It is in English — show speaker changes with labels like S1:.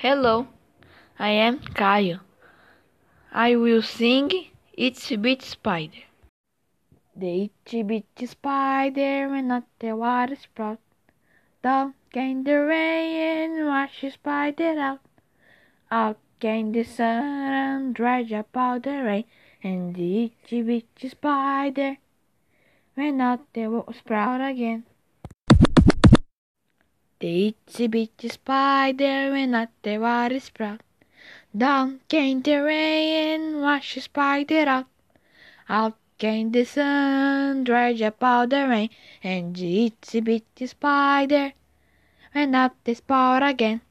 S1: Hello, I am Caio. I will sing Itsy Bitsy Spider. The itsy bitsy spider went up the water spout. Down came the rain and washed the spider out. Out came the sun and dried up all the rain. And the itsy bitsy spider went up the sprout again. The itsy bitsy spider went up the water spout. Down came the rain and washed the spider out. Out came the sun, dried up all the rain, and the itsy bitsy spider went up the spout again.